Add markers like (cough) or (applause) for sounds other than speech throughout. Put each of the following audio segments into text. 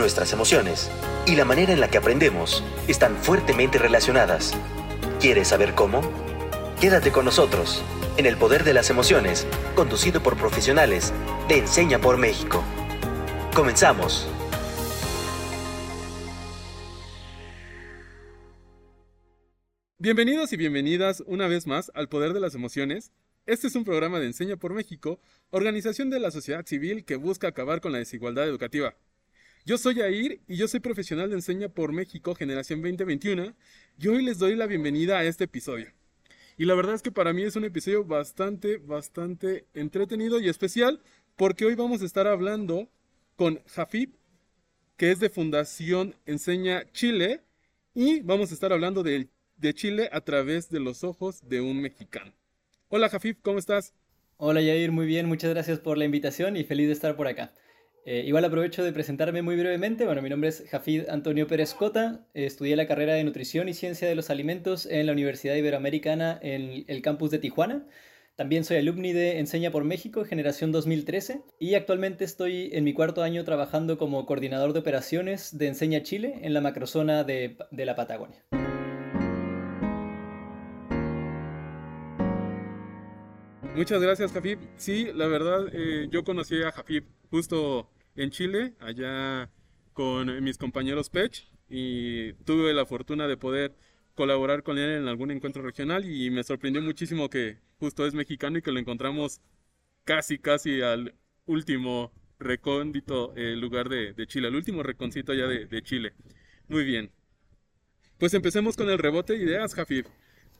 nuestras emociones y la manera en la que aprendemos están fuertemente relacionadas. ¿Quieres saber cómo? Quédate con nosotros en El Poder de las Emociones, conducido por profesionales de Enseña por México. Comenzamos. Bienvenidos y bienvenidas una vez más al Poder de las Emociones. Este es un programa de Enseña por México, organización de la sociedad civil que busca acabar con la desigualdad educativa. Yo soy Air y yo soy profesional de Enseña por México Generación 2021 y hoy les doy la bienvenida a este episodio. Y la verdad es que para mí es un episodio bastante, bastante entretenido y especial porque hoy vamos a estar hablando con Jafib, que es de Fundación Enseña Chile, y vamos a estar hablando de, de Chile a través de los ojos de un mexicano. Hola Jafib, ¿cómo estás? Hola Yair, muy bien, muchas gracias por la invitación y feliz de estar por acá. Eh, igual aprovecho de presentarme muy brevemente. Bueno, mi nombre es Jafid Antonio Pérez Cota. estudié la carrera de Nutrición y Ciencia de los Alimentos en la Universidad Iberoamericana en el campus de Tijuana. También soy alumni de Enseña por México, generación 2013, y actualmente estoy en mi cuarto año trabajando como coordinador de operaciones de Enseña Chile en la macrozona de, de la Patagonia. Muchas gracias, Jafib. Sí, la verdad, eh, yo conocí a Jafib justo en Chile, allá con mis compañeros Pech, y tuve la fortuna de poder colaborar con él en algún encuentro regional y me sorprendió muchísimo que justo es mexicano y que lo encontramos casi, casi al último recóndito eh, lugar de, Chile, al último reconcito de, de Chile. Muy bien. Pues empecemos con el rebote de ideas, Jafib.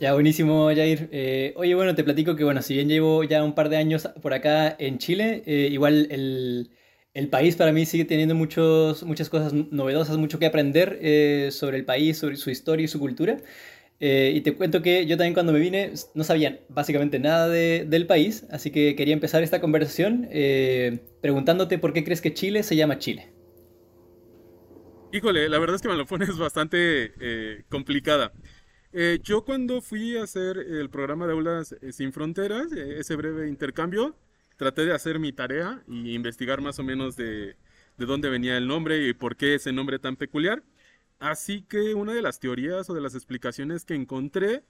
Ya, buenísimo, Jair. Eh, oye, bueno, te platico que, bueno, si bien llevo ya un par de años por acá en Chile, eh, igual el, el, país para mí sigue teniendo muchos, muchas cosas novedosas, mucho que aprender eh, sobre el país, sobre su historia y su cultura. y te cuento que yo también cuando me vine no sabía básicamente nada de, del país, así que quería empezar esta conversación preguntándote por qué crees que Chile se llama Chile. Híjole, la verdad es que me lo pones bastante complicada. Eh, yo cuando fui a hacer el programa de Aulas eh, Sin Fronteras, eh, ese breve intercambio, traté de hacer mi tarea y investigar más o menos de, de dónde venía el nombre y por qué ese nombre tan peculiar. Así que una de las teorías o de las explicaciones que encontré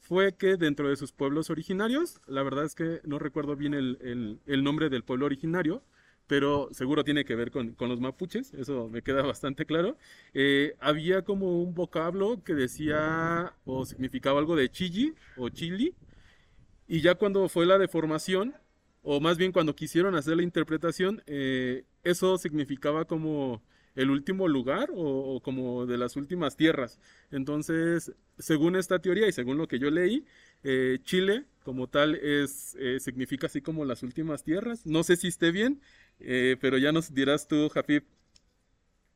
fue que dentro de sus pueblos originarios, la verdad es que no recuerdo bien el nombre del pueblo originario, pero seguro tiene que ver con, los mapuches, eso me queda bastante claro. Eh, había como un vocablo que decía o significaba algo de chili o chili, y ya cuando fue la deformación, o más bien cuando quisieron hacer la interpretación, eh, eso significaba como el último lugar o, como de las últimas tierras. Entonces, según esta teoría y según lo que yo leí, eh, Chile como tal es significa así como las últimas tierras. No sé si esté bien, eh, pero ya nos dirás tú, Jafib,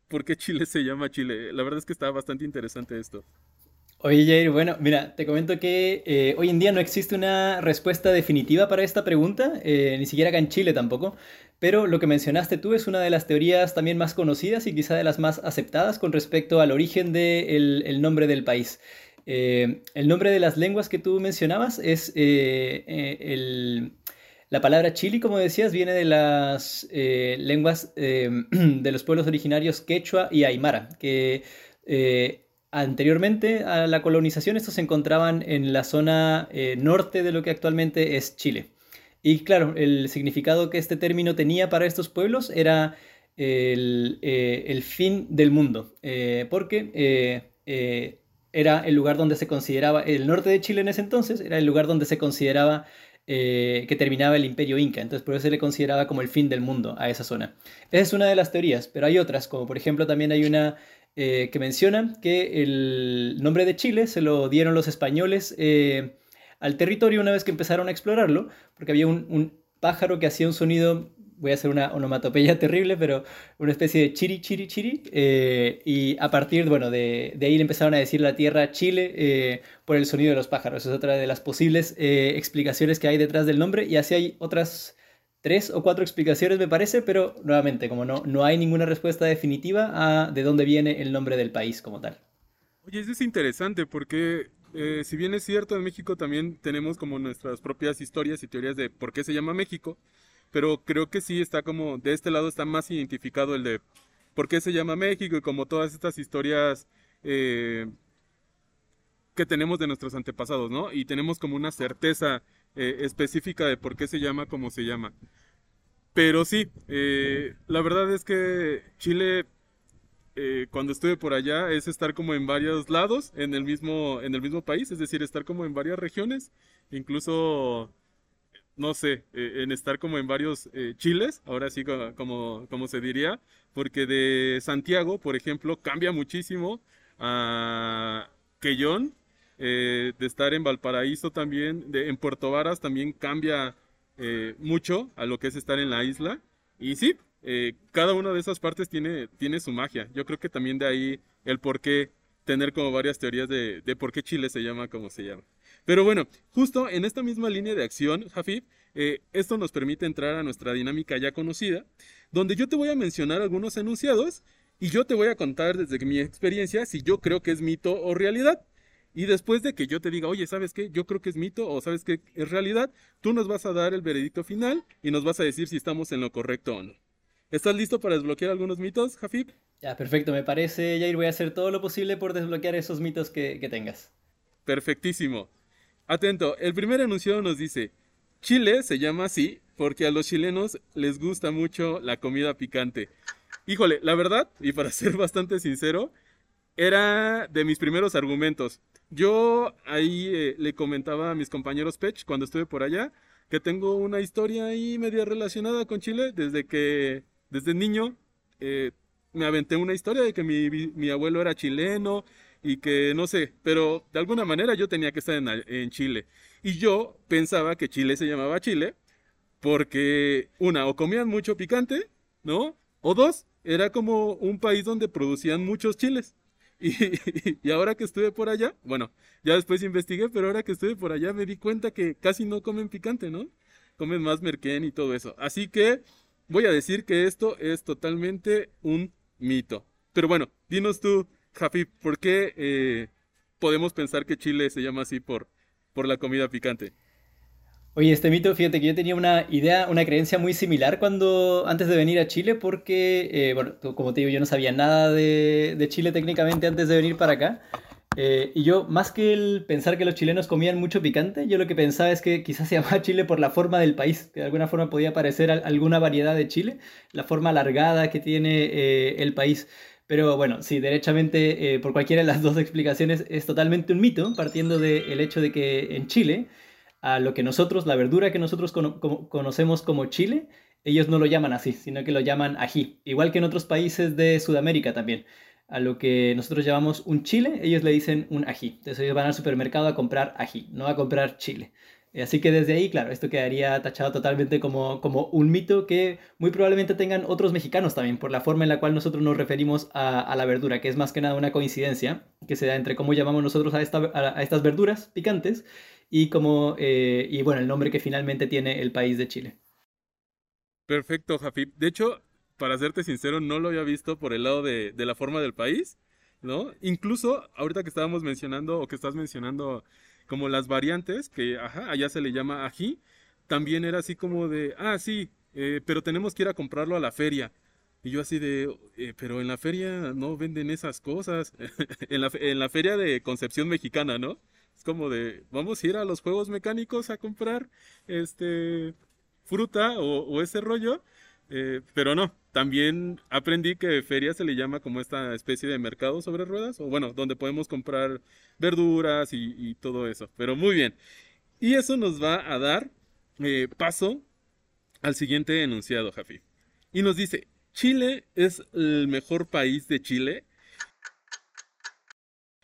por qué Chile se llama Chile. La verdad es que está bastante interesante esto. Oye, Jair, bueno, mira, te comento que eh, hoy en día no existe una respuesta definitiva para esta pregunta, eh, ni siquiera acá en Chile tampoco, pero lo que mencionaste tú es una de las teorías también más conocidas y quizá de las más aceptadas con respecto al origen del el nombre del país. el nombre de las lenguas que tú mencionabas es el la palabra chili, como decías, viene de las eh, lenguas eh, (clears throat) de los pueblos originarios quechua y aymara, que eh, anteriormente a la colonización estos se encontraban en la zona norte de lo que actualmente es Chile. Y claro, el significado que este término tenía para estos pueblos era el, fin del mundo, porque era el lugar donde se consideraba, el norte de Chile en ese entonces, era el lugar donde se consideraba eh, que terminaba el imperio inca, entonces por eso se le consideraba como el fin del mundo a esa zona. Esa es una de las teorías, pero hay otras, como por ejemplo también hay una eh, que menciona que el nombre de Chile se lo dieron los españoles eh, al territorio una vez que empezaron a explorarlo, porque había un pájaro que hacía un sonido voy a hacer una onomatopeya terrible, pero una especie de chiri, chiri, chiri. Eh, y a partir, bueno, de, de, ahí le empezaron a decir la tierra Chile eh, por el sonido de los pájaros. es otra de las posibles eh, explicaciones que hay detrás del nombre. Y así hay otras tres o cuatro explicaciones, me parece, pero nuevamente, como no, no hay ninguna respuesta definitiva a de dónde viene el nombre del país como tal. Oye, eso es interesante porque si bien es cierto, en México también tenemos como nuestras propias historias y teorías de por qué se llama México, pero creo que sí está como, de este lado está más identificado el de por qué se llama México y como todas estas historias eh, que tenemos de nuestros antepasados, ¿no? Y tenemos como una certeza eh, específica de por qué se llama como se llama. Pero sí, eh, la verdad es que Chile, cuando estuve por allá, es estar como en varios lados en el mismo, en el mismo país, es decir, estar como en varias regiones, incluso no sé, eh, en estar como en varios eh, chiles, ahora sí como, como se diría, porque de Santiago, por ejemplo, cambia muchísimo a Quellón, eh, de estar en Valparaíso también, de, en Puerto Varas también cambia mucho a lo que es estar en la isla. Y sí, cada una de esas partes tiene, tiene su magia. Yo creo que también de ahí el por qué tener como varias teorías de, de por qué Chile se llama como se llama. Pero bueno, justo en esta misma línea de acción, Jafib, eh, esto nos permite entrar a nuestra dinámica ya conocida, donde yo te voy a mencionar algunos enunciados y yo te voy a contar desde mi experiencia si yo creo que es mito o realidad. Y después de que yo te diga, oye, ¿sabes qué? Yo creo que es mito o sabes que es realidad, tú nos vas a dar el veredicto final y nos vas a decir si estamos en lo correcto o no. ¿Estás listo para desbloquear algunos mitos, Jafib? Ya, perfecto, me parece, Jair. Voy a hacer todo lo posible por desbloquear esos mitos que, que tengas. Perfectísimo. Atento, el primer enunciado nos dice, Chile se llama así porque a los chilenos les gusta mucho la comida picante. Híjole, la verdad, y para (laughs) ser bastante sincero, era de mis primeros argumentos. Yo ahí eh, le comentaba a mis compañeros Pech cuando estuve por allá que tengo una historia ahí media relacionada con Chile desde que, desde niño, eh, me aventé una historia de que mi, mi abuelo era chileno y que no sé, pero de alguna manera yo tenía que estar en, Chile. Y yo pensaba que Chile se llamaba Chile porque, una, o comían mucho picante, ¿no? O dos, era como un país donde producían muchos chiles. (laughs) Y, y, ahora que estuve por allá, bueno, ya después investigué, pero ahora que estuve por allá me di cuenta que casi no comen picante, ¿no? Comen más merquén y todo eso. Así que voy a decir que esto es totalmente un mito. Pero bueno, dinos tú, Jafi, ¿por qué eh, podemos pensar que Chile se llama así por, por la comida picante? Oye, este mito, fíjate que yo tenía una idea, una creencia muy similar cuando antes de venir a Chile, porque, eh, bueno, como te digo, yo no sabía nada de, Chile técnicamente antes de venir para acá. Eh, y yo, más que el pensar que los chilenos comían mucho picante, yo lo que pensaba es que quizás se (laughs) llamaba Chile por la forma del país, que de alguna forma podía parecer alguna variedad de Chile, la forma alargada que tiene el país. Pero bueno, sí, derechamente, eh, por cualquiera de las dos explicaciones, es totalmente un mito, partiendo del hecho de que en Chile, a lo que nosotros, la verdura que nosotros conocemos como chile, ellos no lo llaman así, sino que lo llaman ají. Igual que en otros países de Sudamérica también. A lo que nosotros llamamos un chile, ellos le dicen un ají. Entonces ellos van al supermercado a comprar ají, no a comprar chile. Eh, así que desde ahí, claro, esto quedaría tachado totalmente como, como un mito que muy probablemente tengan otros mexicanos también, por la forma en la cual nosotros nos referimos a, la verdura, que es más que nada una coincidencia que se da entre cómo llamamos nosotros a, a, estas verduras picantes y, como, eh, y bueno, el nombre que finalmente tiene el país de Chile. Perfecto, Jafib. De hecho, para serte sincero, no lo había visto por el lado de, de la forma del país, ¿no? Incluso ahorita que estábamos mencionando o que estás mencionando como las variantes, que ajá, allá se le llama ají, también era así como de, ah, sí, eh, pero tenemos que ir a comprarlo a la feria. Y yo así de, eh, pero en la feria no venden esas cosas. (laughs) en, la, en la feria de Concepción Mexicana, ¿no? Es como de, vamos a ir a los juegos mecánicos a comprar este fruta o, o ese rollo. Eh, pero no, también aprendí que feria se le llama como esta especie de mercado sobre ruedas, o bueno, donde podemos comprar verduras y, todo eso. Pero muy bien. Y eso nos va a dar eh, paso al siguiente enunciado, Jafi. Y nos dice, Chile es el mejor país de Chile.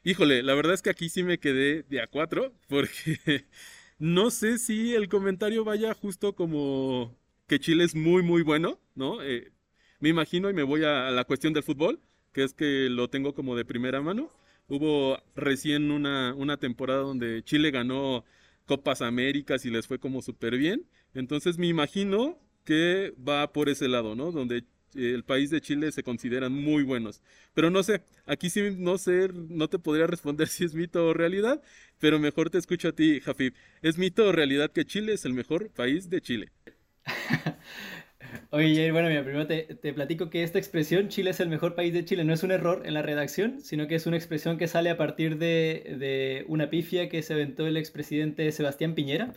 Híjole, la verdad es que aquí sí me quedé de a cuatro, porque (laughs) no sé si el comentario vaya justo como que Chile es muy, muy bueno, ¿no? Eh, me imagino y me voy a, la cuestión del fútbol, que es que lo tengo como de primera mano. Hubo recién una, una temporada donde Chile ganó Copas Américas y les fue como súper bien. Entonces me imagino que va por ese lado, ¿no? Donde el país de Chile se consideran muy buenos. Pero no sé, aquí sí no sé, no te podría responder (laughs) si es mito o realidad, pero mejor te escucho a ti, Jafib. ¿Es mito o realidad que Chile es el mejor país de Chile? (laughs) Oye, bueno, mira, primero te, te, platico que esta expresión, Chile es el mejor país de Chile, no es un error en la redacción, sino que es una expresión que sale a partir de, de una pifia que se aventó el expresidente Sebastián Piñera,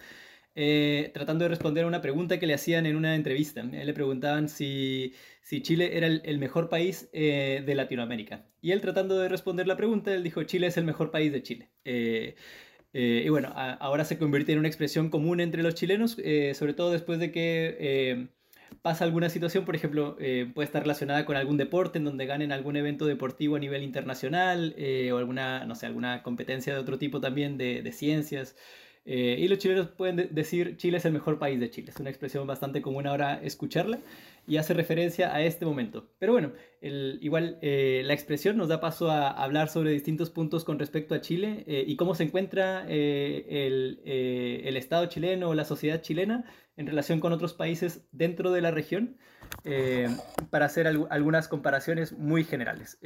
eh, tratando de responder a una pregunta que le hacían en una entrevista. le preguntaban si, si, Chile era el, mejor país eh, de Latinoamérica. Y él tratando de responder la pregunta, él dijo, Chile es el mejor país de Chile. Eh, y bueno, ahora se convierte en una expresión común entre los chilenos, sobre todo después de que pasa alguna situación, por ejemplo, eh, puede estar relacionada con algún deporte en donde ganen algún evento deportivo a nivel internacional eh, o alguna, no sé, alguna competencia de otro tipo también de, de ciencias. Eh, y los chilenos pueden decir Chile es el mejor país de Chile. Es una expresión bastante común ahora escucharla y hace referencia a este momento. Pero bueno, igual eh, la expresión nos da paso a hablar sobre distintos puntos con respecto a Chile eh, y cómo se encuentra el, el, Estado chileno o la sociedad chilena en relación con otros países dentro de la región para hacer algunas comparaciones muy generales.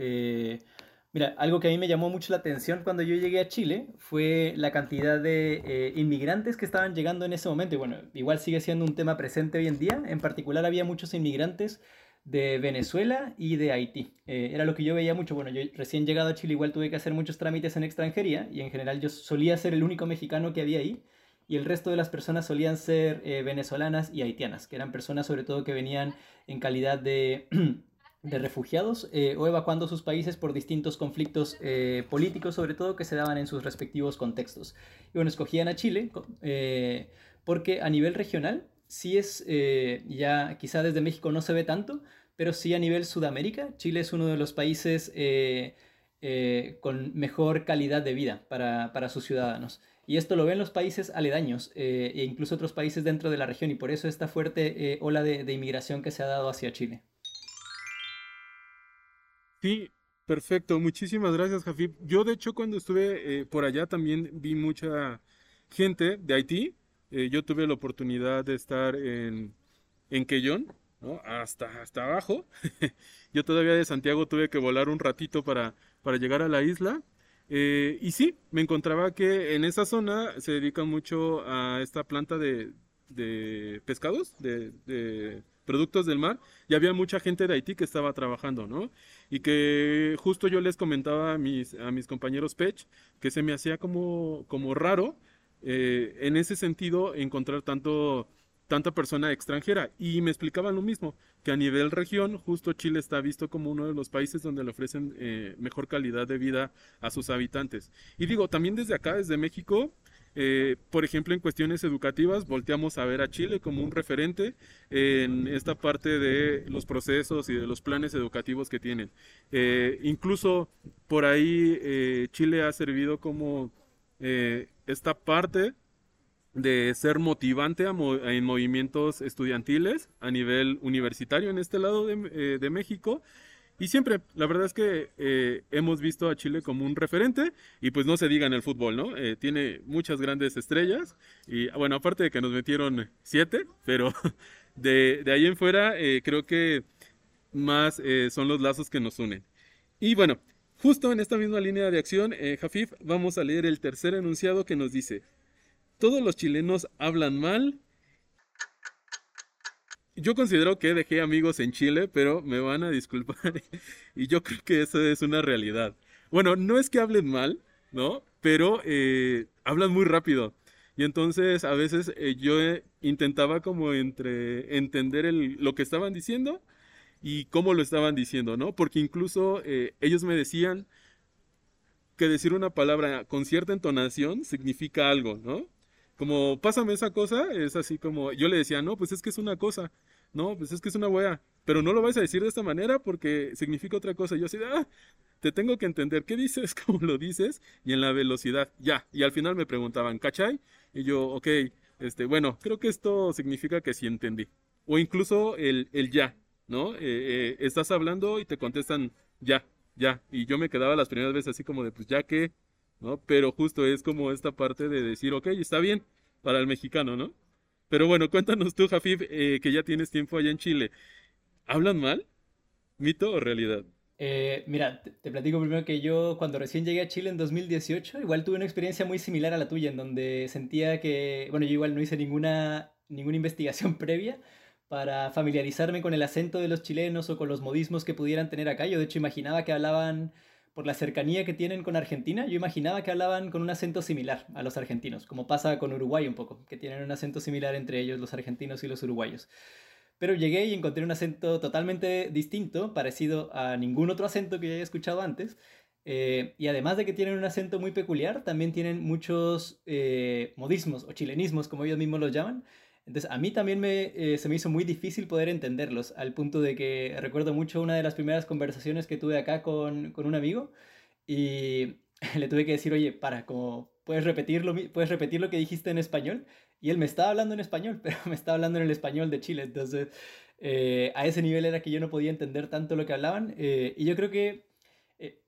Mira, algo que a mí me llamó mucho la atención cuando yo llegué a Chile fue la cantidad de eh, inmigrantes que estaban llegando en ese momento. Y bueno, igual sigue siendo un tema presente hoy en día. En particular había muchos inmigrantes de Venezuela y de Haití. Eh, era lo que yo veía mucho. Bueno, yo recién llegado a Chile igual tuve que hacer muchos trámites en extranjería y en general yo solía ser el único mexicano que había ahí. Y el resto de las personas solían ser eh, venezolanas y haitianas, que eran personas sobre todo que venían en calidad de... (clears throat) de refugiados eh, o evacuando sus países por distintos conflictos eh, políticos, sobre todo que se daban en sus respectivos contextos. Y bueno, escogían a Chile eh, porque a nivel regional sí es, ya quizá desde México no se ve tanto, pero sí a nivel Sudamérica, Chile es uno de los países con mejor calidad de vida para, para, sus ciudadanos. Y esto lo ven los países aledaños e incluso otros países dentro de la región y por eso esta fuerte ola de inmigración que se ha dado hacia Chile. Sí, perfecto. Muchísimas gracias, Jafib. Yo, de hecho, cuando estuve eh, por allá también vi mucha gente de Haití. Eh, yo tuve la oportunidad de estar en, en Quellón, ¿no? hasta, hasta abajo. (laughs) yo todavía de Santiago tuve que volar un ratito para, para llegar a la isla. Eh, y sí, me encontraba que en esa zona se dedican mucho a esta planta de, de pescados, de productos del mar, y había mucha gente de Haití que estaba trabajando, ¿no? Y que justo yo les comentaba a mis, a mis compañeros Pech que se me hacía como, como raro eh, en ese sentido encontrar tanto tanta persona extranjera y me explicaban lo mismo que a nivel región justo Chile está visto como uno de los países donde le ofrecen eh, mejor calidad de vida a sus habitantes y digo también desde acá desde México eh, por ejemplo, en cuestiones educativas, volteamos a ver a Chile como un referente en esta parte de los procesos y de los planes educativos que tienen. Eh, incluso por ahí eh, Chile ha servido como esta parte de ser motivante en movimientos estudiantiles a nivel universitario en este lado de México y siempre, la verdad es que eh, hemos visto a Chile como un referente y pues no se diga en el fútbol, ¿no? Eh, tiene muchas grandes estrellas y bueno, aparte de que nos metieron siete, pero (laughs) de, de ahí en fuera eh, creo que más son los lazos que nos unen. Y bueno, justo en esta misma línea de acción, Jafif, vamos a leer el tercer enunciado que nos dice, todos los chilenos hablan mal yo considero que dejé amigos en Chile, pero me van a disculpar. (laughs) y yo creo que eso es una realidad. Bueno, no es que hablen mal, ¿no? Pero eh, hablan muy rápido. Y entonces a veces eh, yo intentaba como entre entender lo que estaban diciendo y cómo lo estaban diciendo, ¿no? Porque incluso eh, ellos me decían que decir una palabra con cierta entonación significa algo, ¿no? Como pásame esa cosa, es así como yo le decía, no, pues es que es una cosa, no, pues es que es una wea, pero no lo vais a decir de esta manera porque significa otra cosa. Yo así ah, te tengo que entender qué dices, (laughs) cómo lo dices y en la velocidad, ya. Y al final me preguntaban, ¿cachai? Y yo, ok, este, bueno, creo que esto significa que sí entendí. O incluso el, el ya, ¿no? Eh, eh, estás hablando y te contestan ya, ya. Y yo me quedaba las primeras veces así como de, pues ya que, Pero justo es como esta parte de decir, ok, está bien, para el mexicano, ¿no? Pero bueno, cuéntanos tú, Jafif, eh, que ya tienes tiempo allá en Chile. ¿Hablan mal? ¿Mito o realidad? Eh, mira, te, platico primero que yo cuando recién llegué a Chile en 2018, igual tuve una experiencia muy similar a la tuya, en donde sentía que, bueno, yo igual no hice ninguna, ninguna investigación (laughs) previa, para familiarizarme con el acento de los chilenos o con los modismos que pudieran tener acá. Yo de hecho imaginaba que hablaban, por la cercanía que tienen con Argentina, yo imaginaba que hablaban con un acento similar a los argentinos, como pasa con Uruguay un poco, que tienen un acento similar entre ellos los argentinos y los uruguayos. Pero llegué y encontré un acento totalmente distinto, parecido a ningún otro acento que yo haya escuchado antes. Eh, y además de que tienen un acento muy peculiar, también tienen muchos eh, modismos o chilenismos, como ellos mismos los llaman. Entonces, a mí también me, eh, se me hizo muy difícil poder entenderlos, al punto de que recuerdo mucho una de las primeras conversaciones que tuve acá con, con un amigo y (laughs) le tuve que decir, oye, para, como, ¿puedes repetirlo, ¿puedes repetir lo que dijiste en español? Y él me estaba hablando en español, (laughs) pero me estaba hablando en el español de Chile. Entonces, a ese nivel era que yo no podía entender tanto lo que hablaban. y yo creo que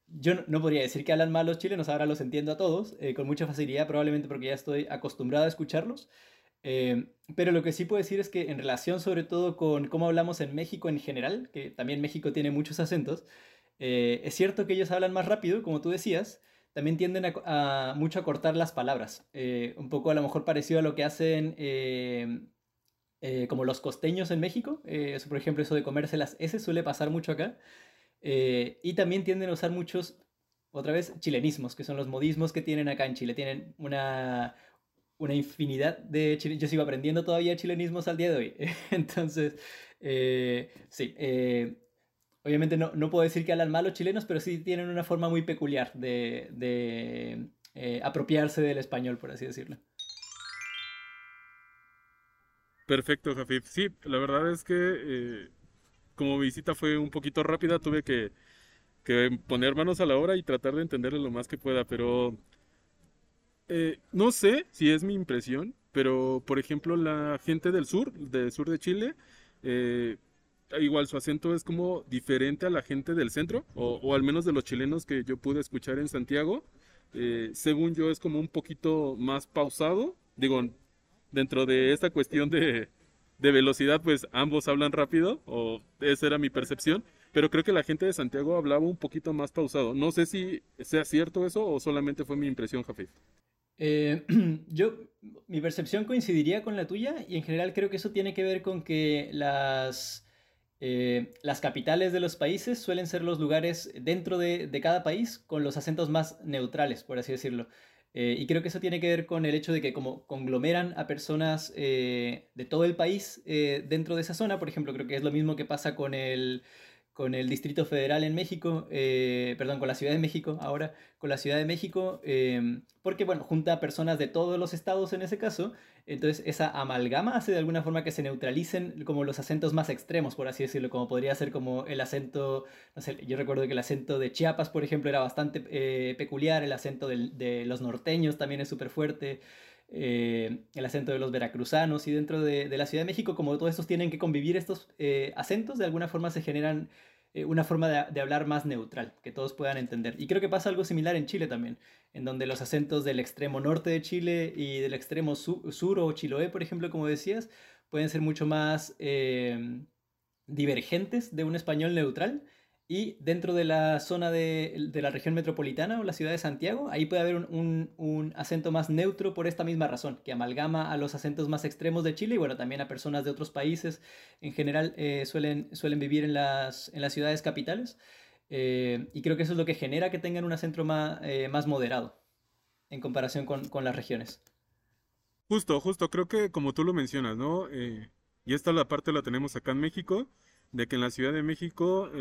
yo no, podría decir que hablan mal los chilenos, ahora los entiendo a todos eh, con mucha facilidad, probablemente porque ya estoy acostumbrado a escucharlos. Eh, pero lo que sí puedo decir es que en relación sobre todo con cómo hablamos en México en general, que también México tiene muchos acentos, eh, es cierto que ellos hablan más rápido, como tú decías, también tienden a, mucho a cortar las palabras, un poco a lo mejor parecido a lo que hacen como los costeños en México, eso, por ejemplo, eso de comerse las S suele pasar mucho acá. Eh, y también tienden a usar muchos, otra vez, chilenismos, que son los modismos que tienen acá en Chile. Tienen una, una infinidad de Yo sigo aprendiendo todavía chilenismos al día de hoy. (laughs) Entonces, eh, sí. Eh, obviamente no, no, puedo decir que hablan mal los chilenos, pero sí tienen una forma muy peculiar de, de apropiarse del español, por así decirlo. Perfecto, Jafif. Sí, la verdad es que como mi visita fue un poquito rápida, tuve que, poner manos a la obra y tratar de entenderle lo más que pueda, pero eh, no sé si es mi impresión, pero por ejemplo la gente del sur, del sur de Chile, eh, igual su acento es como diferente a la gente del centro, o, al menos de los chilenos que yo pude escuchar en Santiago. Eh, según yo es como un poquito más pausado, digo, dentro de esta cuestión de, de velocidad, pues ambos hablan rápido, o esa era mi percepción, pero creo que la gente de Santiago hablaba un poquito más pausado. No sé si sea cierto eso o solamente fue mi impresión, Jafet. Eh, (clears throat) yo, mi percepción coincidiría con la tuya y en general creo que eso tiene que ver con que las, eh, las capitales de los países suelen ser los lugares dentro de, de cada país con los acentos más neutrales, por así decirlo. Eh, y creo que eso tiene que ver con el hecho de que como conglomeran a personas eh, de todo el país dentro de esa zona, por ejemplo, creo que es lo mismo que pasa con el, con el Distrito Federal en México, eh, perdón, con la Ciudad de México, ahora con la Ciudad de México, em, porque bueno, junta a personas de todos los estados en ese caso, entonces esa amalgama hace de alguna forma que se neutralicen como los acentos más extremos, por así decirlo, como podría ser como el acento, no sé, yo recuerdo que el acento de Chiapas, por ejemplo, era bastante eh, peculiar, el acento de los norteños también es súper fuerte. Eh, el acento de los veracruzanos y dentro de, la Ciudad de México, como todos estos tienen que convivir estos eh, acentos, de alguna forma se generan eh, una forma de, hablar más neutral, que todos puedan entender. Y creo que pasa algo similar en Chile también, en donde los acentos del extremo norte de Chile y del extremo sur o Chiloé, por ejemplo, como decías, pueden ser mucho más divergentes de un español neutral y dentro de la zona de, la región metropolitana o la ciudad de Santiago, ahí puede haber un, acento más neutro por esta misma razón, que amalgama a los acentos más extremos de Chile y bueno, también a personas de otros países. En general eh, suelen, suelen vivir en las, en las ciudades capitales. Eh, y creo que eso es lo que genera que tengan un acento más, eh, más moderado en comparación con, con, las regiones. Justo, justo, creo que como tú lo mencionas, ¿no? y esta la parte la tenemos acá en México, de que en la Ciudad de México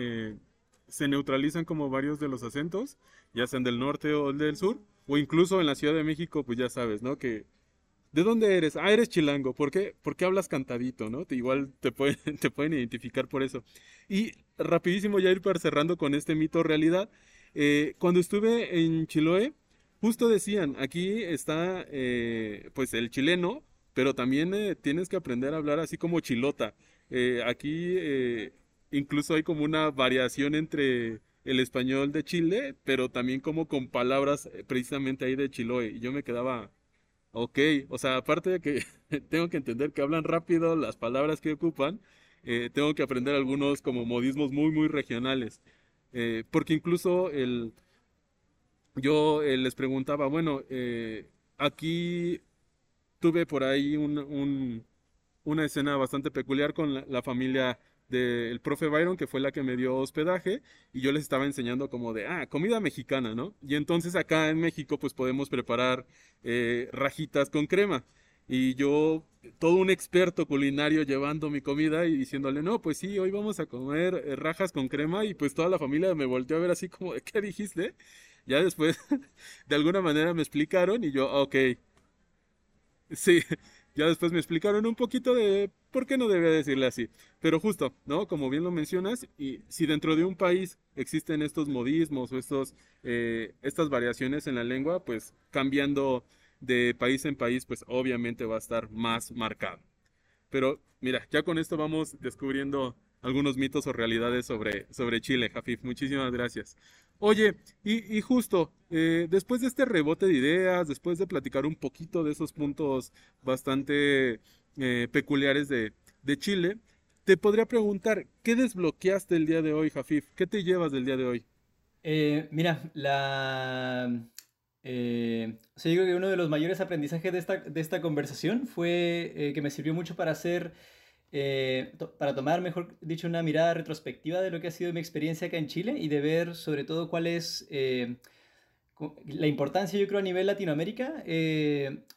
se neutralizan como varios de los acentos, ya sean del norte o del sur, o incluso en la Ciudad de México, pues ya sabes, ¿no? Que ¿De dónde eres? Ah, eres chilango. ¿Por qué? Porque hablas cantadito, ¿no? igual te pueden, (laughs) te pueden identificar por eso. Y rapidísimo ya ir para cerrando con este mito realidad. Eh, cuando estuve en Chiloé, justo decían, aquí está eh, pues el chileno, pero también eh, tienes que aprender a hablar así como chilota. aquí incluso hay como una variación entre el español de Chile, pero también como con palabras eh, precisamente ahí de Chiloé. Y yo me quedaba, ok, o sea, aparte de que (laughs) tengo que entender que hablan rápido las palabras que ocupan, eh, tengo que aprender algunos como modismos muy, muy regionales. Eh, porque incluso el, yo les preguntaba, bueno, aquí tuve por ahí un, una escena bastante peculiar con la, familia del profe Byron, que fue la que me dio hospedaje, y yo les estaba enseñando como de, ah, comida mexicana, ¿no? Y entonces acá en México pues podemos preparar eh, rajitas con crema. Y yo, todo un experto culinario llevando mi comida y diciéndole, no, pues sí, hoy vamos a comer eh, rajas con crema y pues toda la familia me volteó a ver así como, ¿qué dijiste? Ya después, (laughs) de alguna manera me explicaron y yo, ok, sí, ya después me explicaron un poquito de por qué no debía decirle así. Pero justo, ¿no? Como bien lo mencionas, y si dentro de un país existen estos modismos o estos, eh, estas variaciones en la lengua, pues cambiando de país en país, pues obviamente va a estar más marcado. Pero mira, ya con esto vamos descubriendo algunos mitos o realidades sobre, sobre Chile, Jafif. Muchísimas gracias. Oye, y, justo, eh, después de este rebote de ideas, después de platicar un poquito de esos puntos bastante eh, peculiares de, de Chile, te podría preguntar, ¿qué desbloqueaste el día de hoy, Jafif? ¿Qué te llevas del día de hoy? Eh, mira, la, o sea, yo creo que uno de los mayores aprendizajes de esta, de esta conversación fue que me sirvió mucho para hacer, eh, para tomar, mejor dicho, una mirada retrospectiva de lo que ha sido mi experiencia acá en Chile y de ver sobre todo cuál es la importancia, yo creo, a nivel Latinoamérica,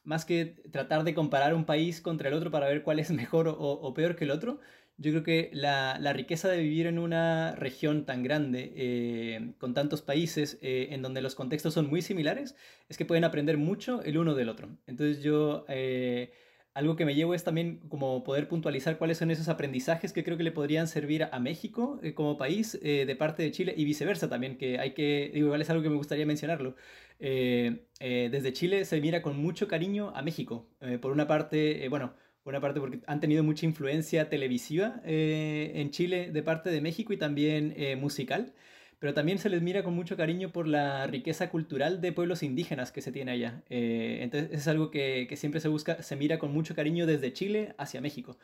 más que tratar de comparar un país contra el otro para ver cuál es (laughs) mejor o peor que el otro. Yo creo que la, la, riqueza de vivir en una región tan grande, eh, con tantos países, eh, en donde los contextos son muy similares, es que pueden aprender mucho el uno del otro. Entonces yo, eh, algo que me llevo es también como poder puntualizar cuáles son esos aprendizajes que creo que le podrían servir a México como país de parte de Chile y viceversa también, que hay que, digo, igual es algo que me gustaría mencionarlo. desde Chile se mira con mucho cariño a México. por una parte, bueno, una parte porque han tenido mucha influencia televisiva eh, en Chile de parte de México y también eh, musical, pero también se les mira con mucho cariño por la riqueza cultural de pueblos indígenas que se tiene allá. Eh, entonces es algo que, siempre se busca, se mira con mucho cariño desde Chile hacia México.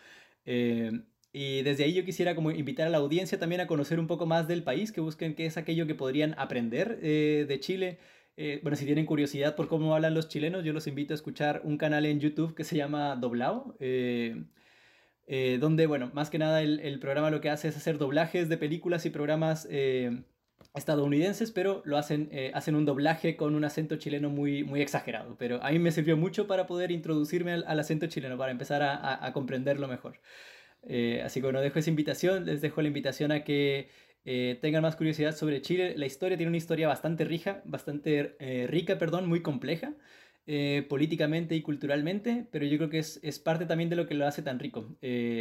y desde ahí yo quisiera como invitar a la audiencia también a conocer un poco más del país, que busquen qué es aquello que podrían aprender de Chile eh, bueno, si tienen curiosidad por cómo hablan los chilenos, yo los invito a escuchar un canal en YouTube que se llama Doblao, eh, eh, donde, bueno, más que nada el, programa lo que hace es hacer doblajes de películas y programas estadounidenses, pero lo hacen, hacen un doblaje con un acento chileno muy, muy exagerado. Pero a mí me sirvió mucho para poder introducirme al, acento chileno, para empezar a, a comprenderlo mejor. así que bueno, dejo esa invitación, les dejo la invitación a que eh, tengan más curiosidad sobre Chile. La historia tiene una historia bastante rica, bastante eh, rica, perdón, muy compleja. Eh, políticamente y culturalmente, pero yo creo que es, es, parte también de lo que lo hace tan rico.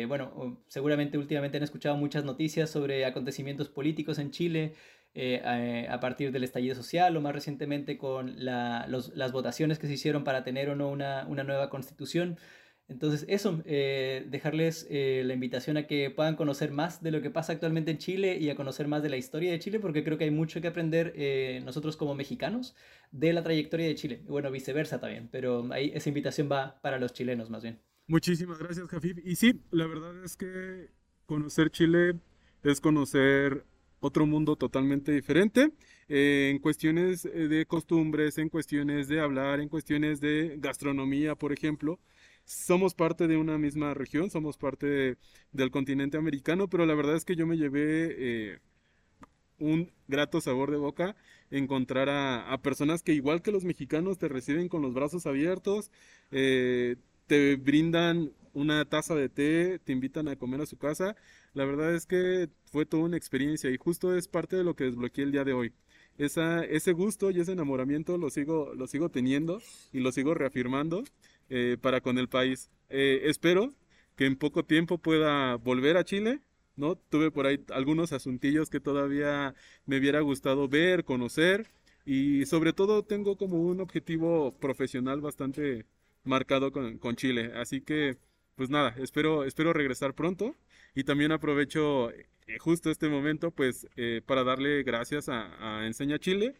bueno, seguramente últimamente han escuchado muchas noticias sobre acontecimientos políticos en Chile a, partir del estallido social o más recientemente con las votaciones que se hicieron para tener o no una, una nueva constitución. Entonces, eso, eh, dejarles eh, la invitación a que puedan conocer más de lo que pasa actualmente en Chile y a conocer más de la historia de Chile, porque creo que hay mucho que aprender eh, nosotros como mexicanos de la trayectoria de Chile. Bueno, viceversa también, pero ahí esa invitación va para los chilenos más bien. Muchísimas gracias, Jafif. Y sí, la verdad es que conocer Chile es conocer otro mundo totalmente diferente en cuestiones de costumbres, en cuestiones de hablar, en cuestiones de gastronomía, por ejemplo somos parte de una misma región, somos parte del continente americano, pero la verdad es que yo me llevé eh, un grato sabor de boca encontrar a, personas que igual que los mexicanos te reciben con los brazos abiertos, eh, te brindan una taza de té, te invitan a comer a su casa. La verdad es que fue toda una experiencia y justo es parte de lo que desbloqueé el día de hoy. Esa, ese gusto y ese enamoramiento lo sigo, lo sigo teniendo y lo sigo reafirmando. Eh, para con el país. Eh, espero que en poco tiempo pueda volver a Chile, ¿no? Tuve por ahí algunos asuntillos que todavía me hubiera gustado ver, conocer y sobre todo tengo como un objetivo profesional bastante marcado con, Chile. Así que, pues nada, espero, espero regresar pronto y también aprovecho eh, justo este momento pues para darle gracias a, Enseña Chile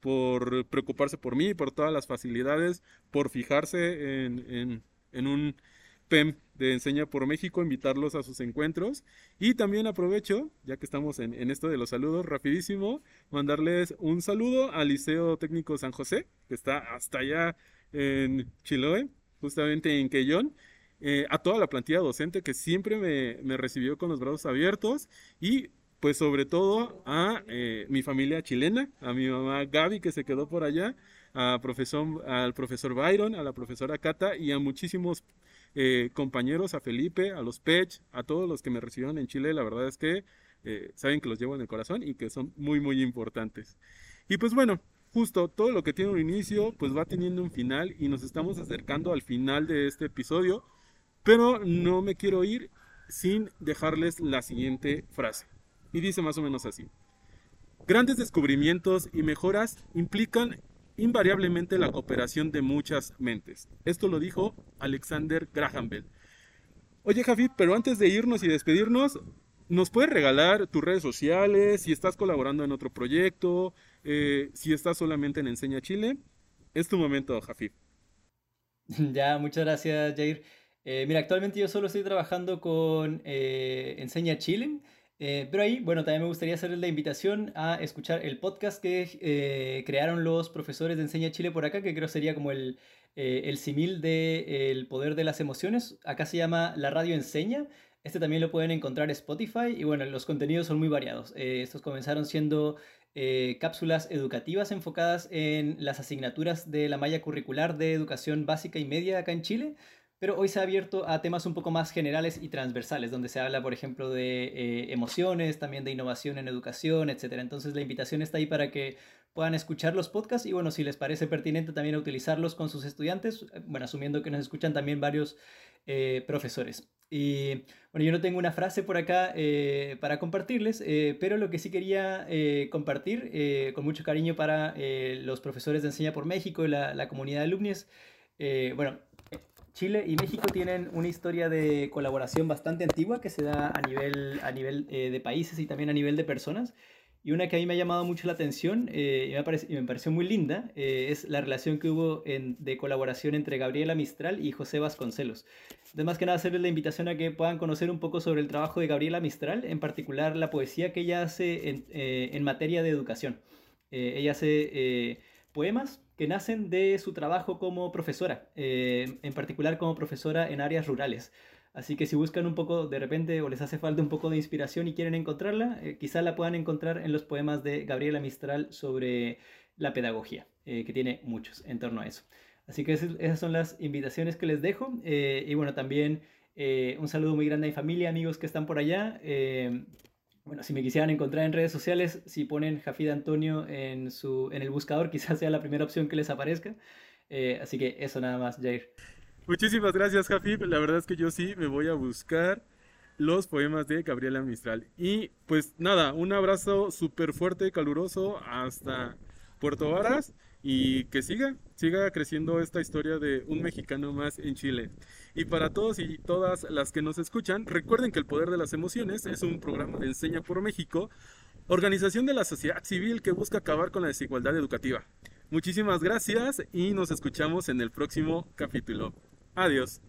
por preocuparse por mí, por todas las facilidades, por fijarse en, un PEM de Enseña por México, invitarlos a sus encuentros. Y también aprovecho, ya que estamos en, esto de los saludos, rapidísimo, mandarles un saludo al Liceo Técnico San José, que está hasta allá en Chiloé, justamente en Quellón. Eh, a toda la plantilla docente que siempre me, recibió con los brazos abiertos y pues sobre todo a eh, mi familia chilena, a mi mamá Gaby que se quedó por allá, a profesor, al profesor Byron, a la profesora Cata y a muchísimos eh, compañeros, a Felipe, a los Pech, a todos los que me recibieron en Chile. La verdad es que saben que los llevo en el corazón y que son muy, muy importantes. Y pues bueno, justo todo lo que tiene un inicio, pues va teniendo un final y nos estamos acercando al final de este episodio. Pero no me quiero ir sin dejarles la siguiente frase. Y dice más o menos así. Grandes descubrimientos y mejoras implican invariablemente la cooperación de muchas mentes. Esto lo dijo Alexander Graham Bell. Oye Javi, pero antes de irnos y despedirnos, ¿nos puedes regalar tus redes sociales, si estás colaborando en otro proyecto, eh, si estás solamente en Enseña Chile? Es tu momento, Javi. (laughs) Ya, muchas gracias, Jair. Eh, mira, actualmente yo solo estoy trabajando con eh, Enseña Chile, eh, pero ahí, bueno, también me gustaría hacerles la invitación a escuchar el podcast que crearon los profesores de Enseña Chile por acá, que creo sería como el, el simil del poder de las emociones. Acá se llama La Radio Enseña. Este también lo pueden encontrar en Spotify y bueno, los contenidos son muy variados. estos comenzaron siendo cápsulas educativas enfocadas en las asignaturas de la malla curricular de educación básica y media acá en Chile pero hoy se ha abierto a temas un poco más generales y transversales, donde se habla, por ejemplo, de eh, emociones, también de innovación en educación, etc. Entonces la invitación está ahí para que puedan escuchar los podcasts y bueno, si les parece pertinente también utilizarlos con sus estudiantes, eh, bueno, asumiendo que nos escuchan también varios eh, profesores. Y bueno, yo no tengo una frase por acá para compartirles, pero lo que sí quería compartir con mucho cariño para los profesores de Enseña por México y la, la comunidad de alumnos, bueno, Chile y México tienen una historia de colaboración bastante antigua que se da a nivel, a nivel eh, de países y también a nivel de personas. Y una que a mí me ha llamado mucho la atención eh, y, me parece, pareció muy linda eh, es la relación que hubo de colaboración entre Gabriela Mistral y José Vasconcelos. Además más que nada hacerles la invitación a que puedan conocer un poco sobre el trabajo de Gabriela Mistral, en particular la poesía que ella hace en materia de educación. ella hace poemas que nacen de su trabajo como profesora, eh, en particular como profesora en áreas rurales. Así que si buscan un poco de repente o les hace falta un poco de inspiración y quieren encontrarla, eh, quizá la puedan encontrar en los poemas de Gabriela Mistral sobre la pedagogía, eh, que tiene muchos en torno a eso. Así que esas son las invitaciones que les dejo. y bueno, también un saludo muy grande a mi familia, amigos que están por allá. Bueno, si me quisieran encontrar en redes sociales, si ponen Jafid Antonio en, su, en el buscador, (laughs) quizás sea la primera opción que les aparezca. Eh, así que eso nada más, Jair. Muchísimas gracias, Jafid. La verdad es que yo sí me voy a buscar los poemas de Gabriela Mistral. Y pues nada, un abrazo súper fuerte, caluroso hasta Puerto Varas y que siga, siga creciendo esta historia de un mexicano más en Chile. Y para todos y todas las que nos escuchan, recuerden que El Poder de las Emociones es un programa de Enseña por México, organización de la sociedad civil que busca acabar con la desigualdad educativa. Muchísimas gracias y nos escuchamos en el próximo capítulo. Adiós.